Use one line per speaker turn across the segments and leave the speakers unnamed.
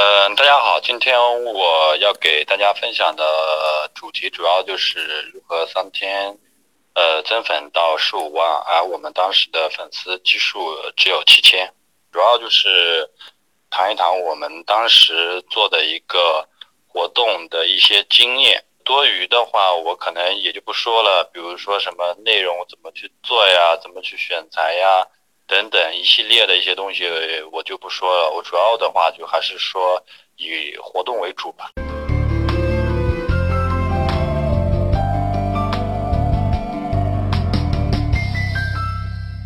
嗯，大家好，今天我要给大家分享的主题主要就是如何三天。呃，增粉到十五万，而我们当时的粉丝基数只有七千，主要就是谈一谈我们当时做的一个活动的一些经验。多余的话，我可能也就不说了，比如说什么内容怎么去做呀，怎么去选材呀，等等一系列的一些东西，我就不说了。我主要的话就还是说以活动为主吧。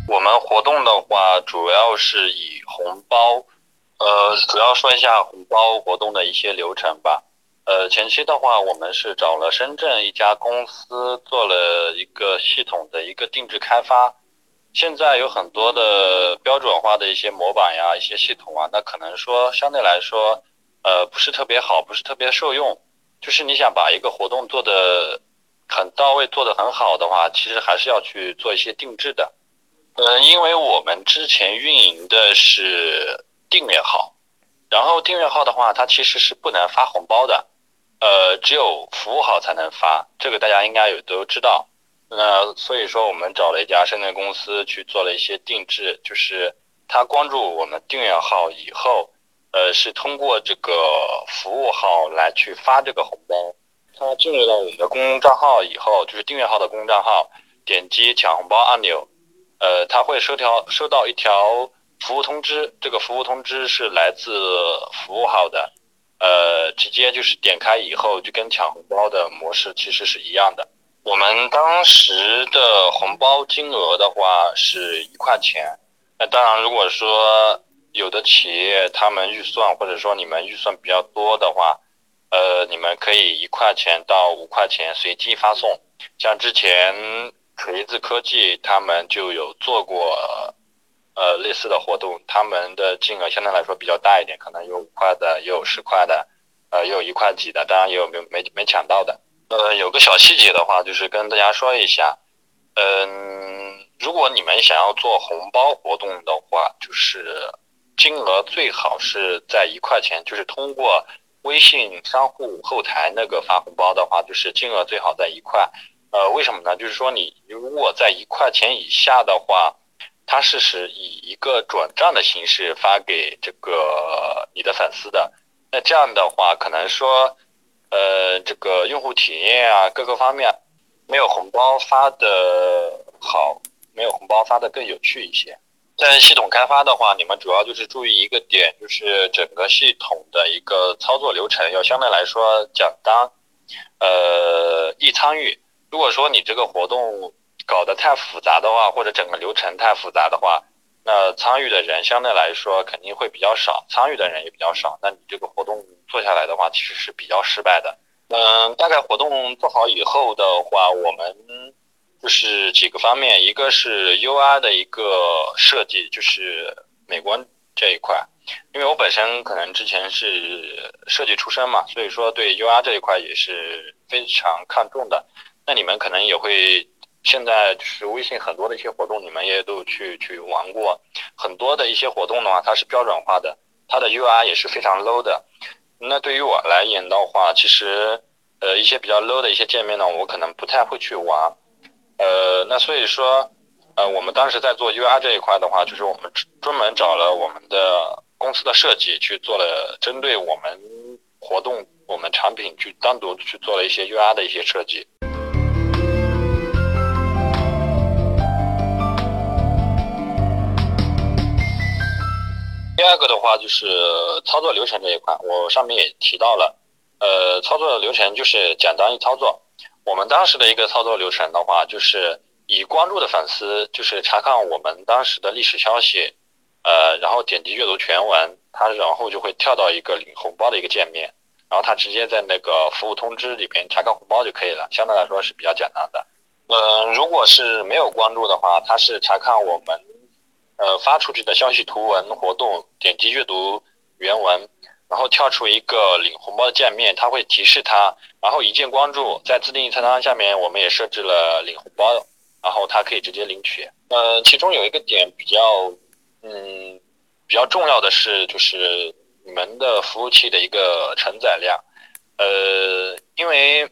我们活动的话，主要是以红包，呃，主要说一下红包活动的一些流程吧。呃，前期的话，我们是找了深圳一家公司做了一个系统的一个定制开发。现在有很多的标准化的一些模板呀，一些系统啊，那可能说相对来说，呃，不是特别好，不是特别受用。就是你想把一个活动做的很到位，做的很好的话，其实还是要去做一些定制的。嗯，因为我们之前运营的是订阅号，然后订阅号的话，它其实是不能发红包的，呃，只有服务号才能发，这个大家应该有都知道。那所以说，我们找了一家深圳公司去做了一些定制，就是他关注我们订阅号以后，呃，是通过这个服务号来去发这个红包。他进入到我们的公众账号以后，就是订阅号的公众账号，点击抢红包按钮。呃，他会收条收到一条服务通知，这个服务通知是来自服务号的，呃，直接就是点开以后就跟抢红包的模式其实是一样的。我们当时的红包金额的话是一块钱，那当然如果说有的企业他们预算或者说你们预算比较多的话，呃，你们可以一块钱到五块钱随机发送，像之前。锤子科技他们就有做过，呃，类似的活动，他们的金额相对来说比较大一点，可能有五块的，也有十块的，呃，也有一块几的，当然也有没没没抢到的。呃，有个小细节的话，就是跟大家说一下，嗯，如果你们想要做红包活动的话，就是金额最好是在一块钱，就是通过微信商户后台那个发红包的话，就是金额最好在一块。呃，为什么呢？就是说，你如果在一块钱以下的话，它是是以一个转账的形式发给这个你的粉丝的。那这样的话，可能说，呃，这个用户体验啊，各个方面没有红包发的好，没有红包发的更有趣一些。在系统开发的话，你们主要就是注意一个点，就是整个系统的一个操作流程要相对来说简单，呃，易参与。如果说你这个活动搞得太复杂的话，或者整个流程太复杂的话，那参与的人相对来说肯定会比较少，参与的人也比较少，那你这个活动做下来的话，其实是比较失败的。嗯，大概活动做好以后的话，我们就是几个方面，一个是 UI 的一个设计，就是美观这一块，因为我本身可能之前是设计出身嘛，所以说对 UI 这一块也是非常看重的。那你们可能也会，现在就是微信很多的一些活动，你们也都去去玩过。很多的一些活动的话，它是标准化的，它的 UI 也是非常 low 的。那对于我来言的话，其实呃一些比较 low 的一些界面呢，我可能不太会去玩。呃，那所以说，呃，我们当时在做 UI 这一块的话，就是我们专门找了我们的公司的设计去做了针对我们活动、我们产品去单独去做了一些 UI 的一些设计。第二个的话就是操作流程这一块，我上面也提到了，呃，操作流程就是简单易操作。我们当时的一个操作流程的话，就是已关注的粉丝，就是查看我们当时的历史消息，呃，然后点击阅读全文，它然后就会跳到一个领红包的一个界面，然后他直接在那个服务通知里边查看红包就可以了，相对来说是比较简单的。嗯，如果是没有关注的话，他是查看我们呃发出去的消息图文活动，点击阅读原文，然后跳出一个领红包的界面，他会提示他，然后一键关注，在自定义菜单下面我们也设置了领红包，然后他可以直接领取。呃，其中有一个点比较嗯比较重要的是，就是你们的服务器的一个承载量，呃，因为。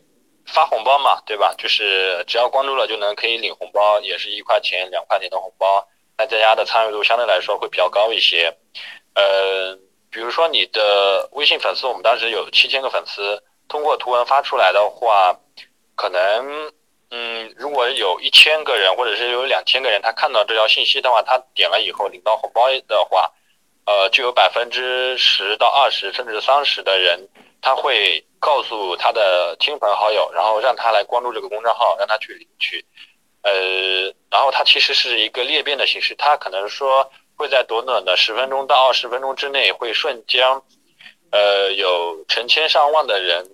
发红包嘛，对吧？就是只要关注了就能可以领红包，也是一块钱、两块钱的红包。那大家的参与度相对来说会比较高一些。呃，比如说你的微信粉丝，我们当时有七千个粉丝，通过图文发出来的话，可能，嗯，如果有一千个人或者是有两千个人，他看到这条信息的话，他点了以后领到红包的话，呃，就有百分之十到二十甚至三十的人。他会告诉他的亲朋好友，然后让他来关注这个公众号，让他去领取。呃，然后它其实是一个裂变的形式，它可能说会在短短的十分钟到二十分钟之内，会瞬间，呃，有成千上万的人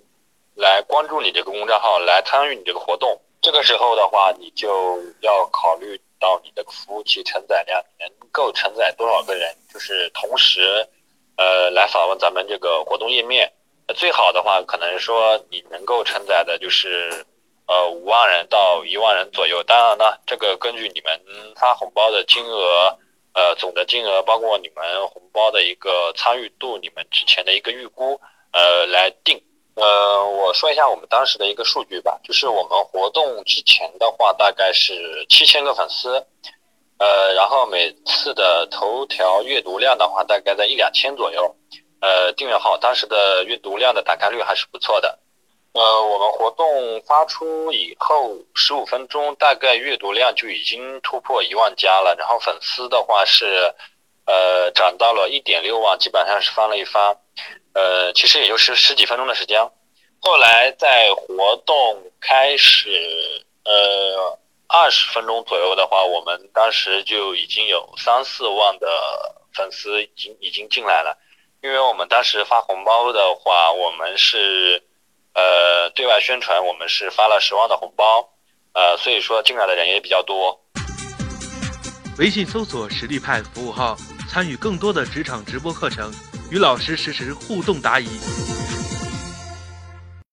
来关注你这个公众号，来参与你这个活动。这个时候的话，你就要考虑到你的服务器承载量能够承载多少个人，就是同时，呃，来访问咱们这个活动页面。最好的话，可能说你能够承载的就是，呃，五万人到一万人左右。当然呢，这个根据你们发红包的金额，呃，总的金额，包括你们红包的一个参与度，你们之前的一个预估，呃，来定。呃，我说一下我们当时的一个数据吧，就是我们活动之前的话，大概是七千个粉丝，呃，然后每次的头条阅读量的话，大概在一两千左右。呃，订阅号当时的阅读量的打开率还是不错的。呃，我们活动发出以后十五分钟，大概阅读量就已经突破一万加了。然后粉丝的话是，呃，涨到了一点六万，基本上是翻了一番。呃，其实也就是十几分钟的时间。后来在活动开始呃二十分钟左右的话，我们当时就已经有三四万的粉丝已经已经进来了。因为我们当时发红包的话，我们是呃对外宣传，我们是发了十万的红包，呃，所以说进来的人也比较多。
微信搜索“实力派”服务号，参与更多的职场直播课程，与老师实时互动答疑。